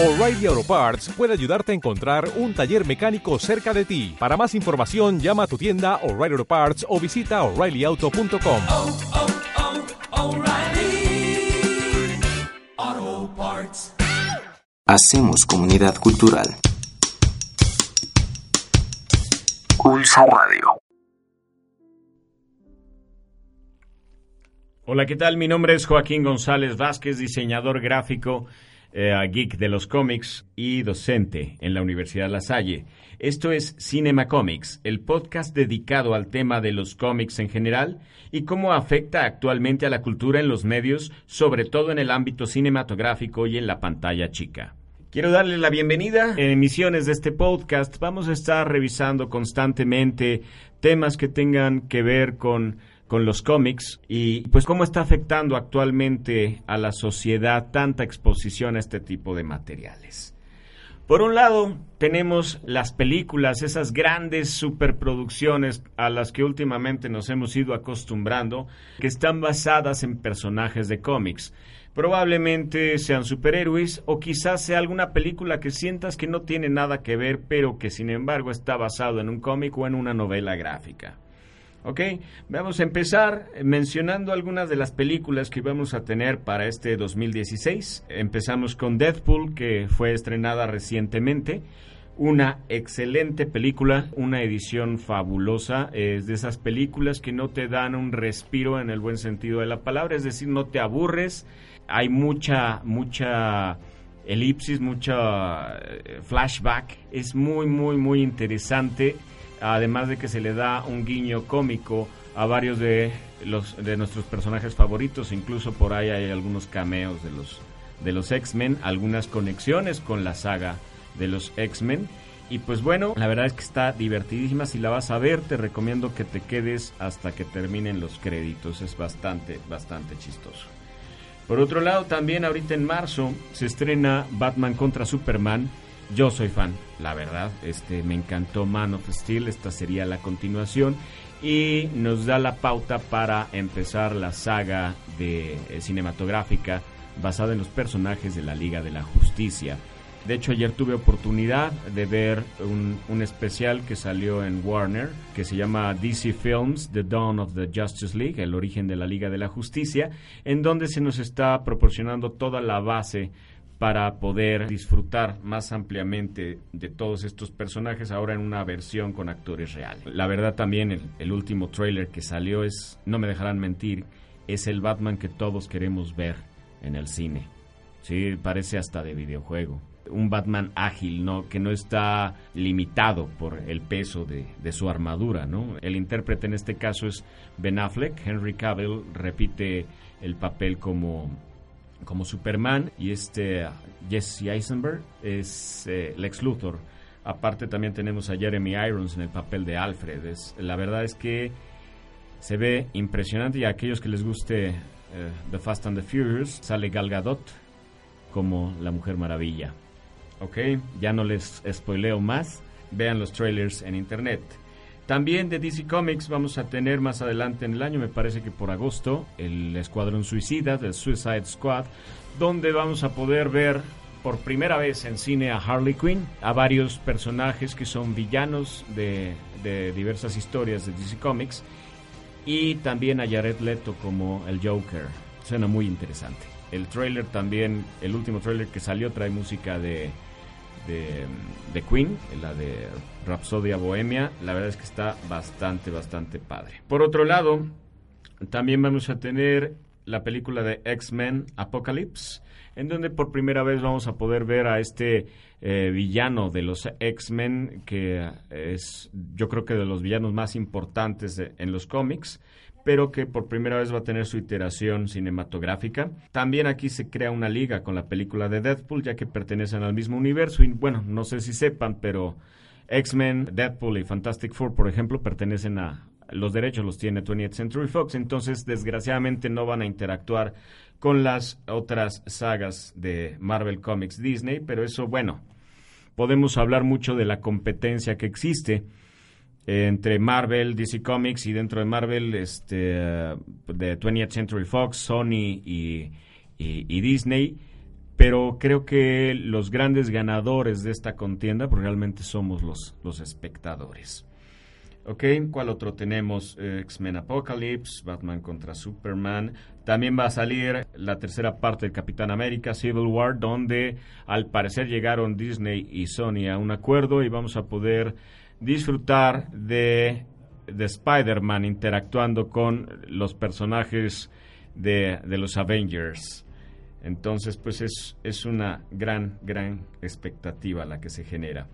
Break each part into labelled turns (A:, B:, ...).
A: O'Reilly Auto Parts puede ayudarte a encontrar un taller mecánico cerca de ti. Para más información, llama a tu tienda O'Reilly Auto Parts o visita oreillyauto.com.
B: oh, oh, Parts.
C: Hacemos comunidad cultural. Pulso Radio.
D: Hola, ¿qué tal? Mi nombre es Joaquín González Vázquez, diseñador gráfico, eh, geek de los cómics y docente en la Universidad La Salle. Esto es Cinema Comics, el podcast dedicado al tema de los cómics en general y cómo afecta actualmente a la cultura en los medios, sobre todo en el ámbito cinematográfico y en la pantalla chica. Quiero darle la bienvenida. En emisiones de este podcast vamos a estar revisando constantemente temas que tengan que ver con con los cómics y pues cómo está afectando actualmente a la sociedad tanta exposición a este tipo de materiales. Por un lado, tenemos las películas, esas grandes superproducciones a las que últimamente nos hemos ido acostumbrando, que están basadas en personajes de cómics. Probablemente sean superhéroes o quizás sea alguna película que sientas que no tiene nada que ver, pero que sin embargo está basado en un cómic o en una novela gráfica. Ok, vamos a empezar mencionando algunas de las películas que vamos a tener para este 2016. Empezamos con Deadpool, que fue estrenada recientemente. Una excelente película, una edición fabulosa. Es de esas películas que no te dan un respiro en el buen sentido de la palabra, es decir, no te aburres. Hay mucha, mucha elipsis, mucha eh, flashback. Es muy, muy, muy interesante además de que se le da un guiño cómico a varios de los de nuestros personajes favoritos, incluso por ahí hay algunos cameos de los de los X-Men, algunas conexiones con la saga de los X-Men. Y pues bueno, la verdad es que está divertidísima, si la vas a ver te recomiendo que te quedes hasta que terminen los créditos, es bastante bastante chistoso. Por otro lado, también ahorita en marzo se estrena Batman contra Superman yo soy fan, la verdad. Este me encantó Man of Steel, esta sería la continuación y nos da la pauta para empezar la saga de eh, cinematográfica basada en los personajes de la Liga de la Justicia. De hecho, ayer tuve oportunidad de ver un, un, especial que salió en Warner, que se llama DC Films, The Dawn of the Justice League, el origen de la Liga de la Justicia, en donde se nos está proporcionando toda la base para poder disfrutar más ampliamente de todos estos personajes ahora en una versión con actores reales. La verdad también el, último trailer que salió es, no me dejarán mentir, es el Batman que todos queremos ver en el cine. Sí, parece hasta de videojuego. Un Batman ágil, ¿no? Que no está limitado por el peso de, de su armadura, ¿no? El intérprete en este caso es Ben Affleck. Henry Cavill repite el papel como como Superman y este Jesse Eisenberg es eh, Lex Luthor. Aparte también tenemos a Jeremy Irons en el papel de Alfred. La verdad es que se ve impresionante y a aquellos que les guste eh, The Fast and the Furious sale Gal Gadot como la Mujer Maravilla. Ok, ya no les spoileo más. Vean los trailers en internet. También de DC Comics vamos a tener más adelante en el año, me parece que por agosto, el Escuadrón Suicida, del Suicide Squad, donde vamos a poder ver por primera vez en cine a Harley Quinn, a varios personajes que son villanos de, de diversas historias de DC Comics, y también a Jared Leto como el Joker. Suena muy interesante. El trailer también, el último trailer que salió trae música de de, de, Queen, la de Rapsodia Bohemia, la verdad es que está bastante, bastante padre. Por otro lado, también vamos a tener la película de X-Men Apocalypse, en donde por primera vez vamos a poder ver a este eh, villano de los X-Men, que es yo creo que de los villanos más importantes en los cómics pero que por primera vez va a tener su iteración cinematográfica. También aquí se crea una liga con la película de Deadpool, ya que pertenecen al mismo universo. Y bueno, no sé si sepan, pero X-Men, Deadpool y Fantastic Four, por ejemplo, pertenecen a. Los derechos los tiene 20th Century Fox, entonces desgraciadamente no van a interactuar con las otras sagas de Marvel Comics Disney, pero eso, bueno, podemos hablar mucho de la competencia que existe entre Marvel, DC Comics y dentro de Marvel, este, de 20th Century Fox, Sony y, Disney. pero creo que los grandes ganadores de esta contienda pues realmente somos los, los espectadores. Ok, ¿cuál otro tenemos? Eh, X-Men Apocalypse, Batman contra Superman. También va a salir la tercera parte de Capitán América, Civil War, donde al parecer llegaron Disney y Sony a un acuerdo y vamos a poder disfrutar de, de Spider-Man interactuando con los personajes de, de los Avengers. Entonces, pues es, es una gran, gran expectativa la que se genera.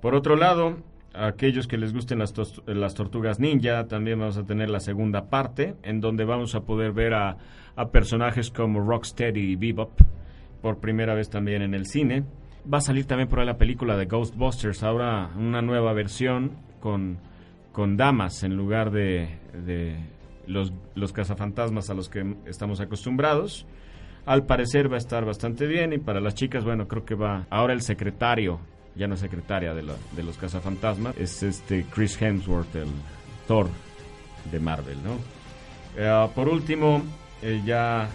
D: Por otro lado, a aquellos que les gusten las, las tortugas ninja, también vamos a tener la segunda parte, en donde vamos a poder ver a, a personajes como Rocksteady y Bebop, por primera vez también en el cine. Va a salir también por ahí la película de Ghostbusters, ahora una nueva versión con, con damas en lugar de, de los, los cazafantasmas a los que estamos acostumbrados. Al parecer va a estar bastante bien y para las chicas, bueno, creo que va ahora el secretario, ya no secretaria de, la- de los cazafantasmas, es este Chris Hemsworth, el Thor de Marvel, ¿no? Eh, por último, eh, ya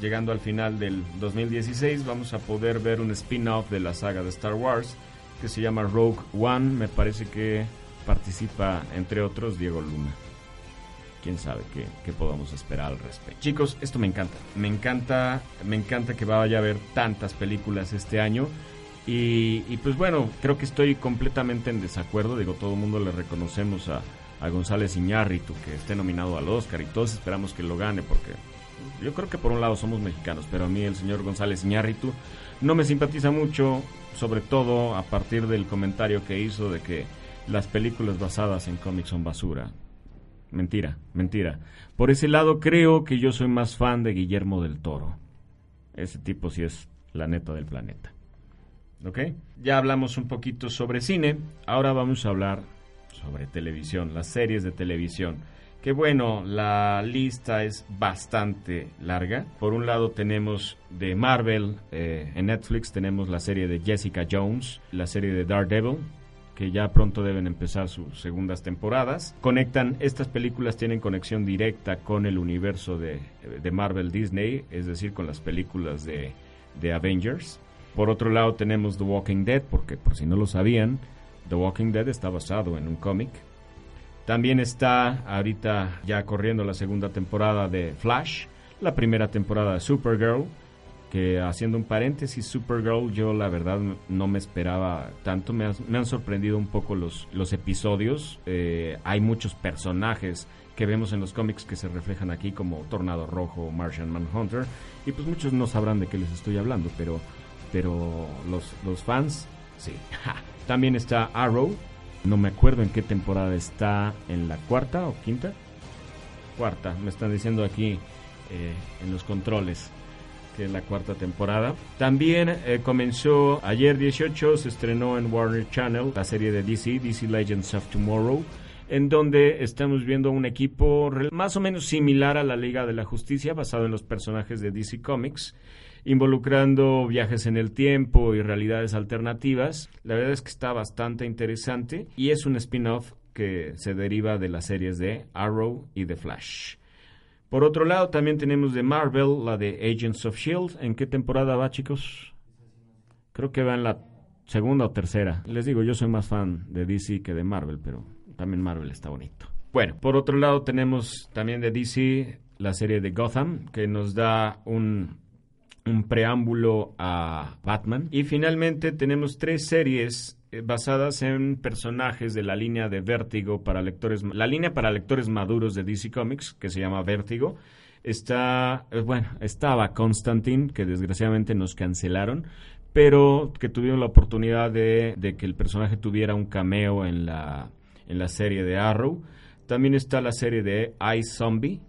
D: llegando al final del 2016, vamos a poder ver un spin-off de la saga de Star Wars que se llama Rogue One. Me parece que participa, entre otros, Diego Luna. Quién sabe qué, qué podamos esperar al respecto. Chicos, esto me encanta. Me encanta, me encanta que vaya a haber tantas películas este año. Y, pues bueno, creo que estoy completamente en desacuerdo. Digo, todo el mundo le reconocemos a, a González Iñárritu que esté nominado al Oscar y todos esperamos que lo gane porque yo creo que por un lado somos mexicanos, pero a mí el señor González Iñárritu no me simpatiza mucho, sobre todo a partir del comentario que hizo de que las películas basadas en cómics son basura. Mentira, mentira. Por ese lado creo que yo soy más fan de Guillermo del Toro. Ese tipo sí es la neta del planeta. ¿Ok? Ya hablamos un poquito sobre cine, ahora vamos a hablar sobre televisión, las series de televisión. Que bueno, la lista es bastante larga. Por un lado tenemos de Marvel, eh, en Netflix tenemos la serie de Jessica Jones, la serie de Daredevil, que ya pronto deben empezar sus segundas temporadas. Conectan, estas películas tienen conexión directa con el universo de, de Marvel Disney, es decir, con las películas de, de Avengers. Por otro lado tenemos The Walking Dead, porque por si no lo sabían, The Walking Dead está basado en un cómic. También está ahorita ya corriendo la segunda temporada de Flash, la primera temporada de Supergirl, que haciendo un paréntesis, Supergirl yo la verdad no me esperaba tanto, me, han sorprendido un poco los, los episodios, Eh, hay muchos personajes que vemos en los cómics que se reflejan aquí como Tornado Rojo, Martian Manhunter, y pues muchos no sabrán de qué les estoy hablando, pero, pero los, los fans, sí. También está Arrow, no me acuerdo en qué temporada está, en la cuarta o quinta. Cuarta, me están diciendo aquí eh, en los controles que es la cuarta temporada. También eh, comenzó ayer 18, se estrenó en Warner Channel la serie de DC, DC Legends of Tomorrow, en donde estamos viendo un equipo más o menos similar a la Liga de la Justicia, basado en los personajes de DC Comics, involucrando viajes en el tiempo y realidades alternativas. La verdad es que está bastante interesante y es un spin-off que se deriva de las series de Arrow y The Flash. Por otro lado, también tenemos de Marvel, la de Agents of Shield. ¿En qué temporada va, chicos? Creo que va en la segunda o tercera. Les digo, yo soy más fan de DC que de Marvel, pero también Marvel está bonito. Bueno, por otro lado tenemos también de DC la serie de Gotham, que nos da un, un preámbulo a Batman. Y finalmente tenemos tres series eh, basadas en personajes de la línea de Vértigo para lectores, la línea para lectores maduros de DC Comics, que se llama Vértigo. Está, eh, bueno, estaba Constantine, que desgraciadamente nos cancelaron, pero que tuvieron la oportunidad de, que el personaje tuviera un cameo en la, en la serie de Arrow. También está la serie de Ice Zombie,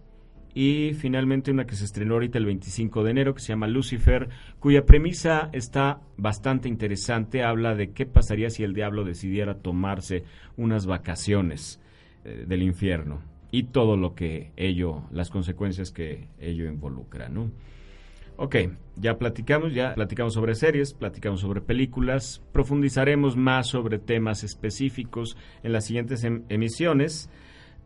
D: y finalmente una que se estrenó ahorita el 25 de enero que se llama Lucifer, cuya premisa está bastante interesante. Habla de qué pasaría si el diablo decidiera tomarse unas vacaciones eh, del infierno y todo lo que ello, las consecuencias que ello involucra, ¿no? Ok, ya platicamos, ya platicamos sobre series, platicamos sobre películas, profundizaremos más sobre temas específicos en las siguientes em- emisiones.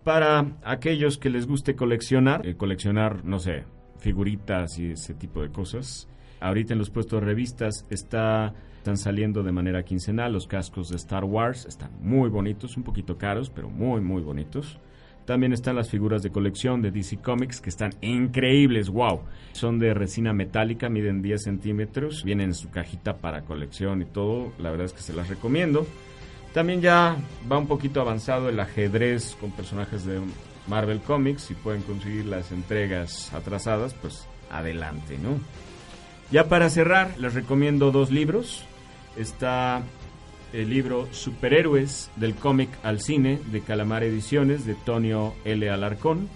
D: Para aquellos que les guste coleccionar, eh, coleccionar, no sé, figuritas y ese tipo de cosas, Ahorita en los puestos de revistas está, están saliendo de manera quincenal los cascos de Star Wars. Están muy bonitos, un poquito caros, pero muy, muy bonitos. También están las figuras de colección de DC Comics que están increíbles, wow. Son de resina metálica, miden 10 centímetros, vienen en su cajita para colección y todo. La verdad es que se las recomiendo. También ya va un poquito avanzado el ajedrez con personajes de Marvel Comics. Si pueden conseguir las entregas atrasadas, pues adelante, ¿no? Ya para cerrar, les recomiendo dos libros. Está el libro Superhéroes del cómic al cine de Calamar Ediciones de Tonio L. Alarcón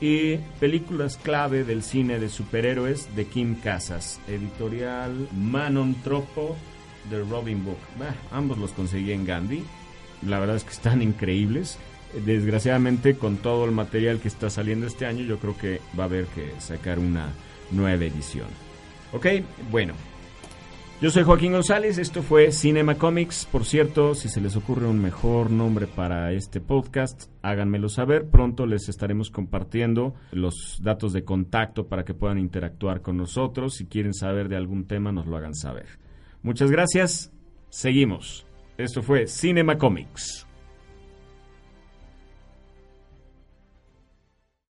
D: y Películas clave del cine de superhéroes de Kim Casas, editorial Manon Tropo de Robin Book. ambos los conseguí en Gandhi. La verdad es que están increíbles. Desgraciadamente con todo el material que está saliendo este año yo creo que va a haber que sacar una nueva edición. Ok, bueno, yo soy Joaquín González, esto fue Cinema Comics. Por cierto, si se les ocurre un mejor nombre para este podcast, háganmelo saber. Pronto les estaremos compartiendo los datos de contacto para que puedan interactuar con nosotros. Si quieren saber de algún tema, nos lo hagan saber. Muchas gracias. Seguimos. Esto fue Cinema Comics.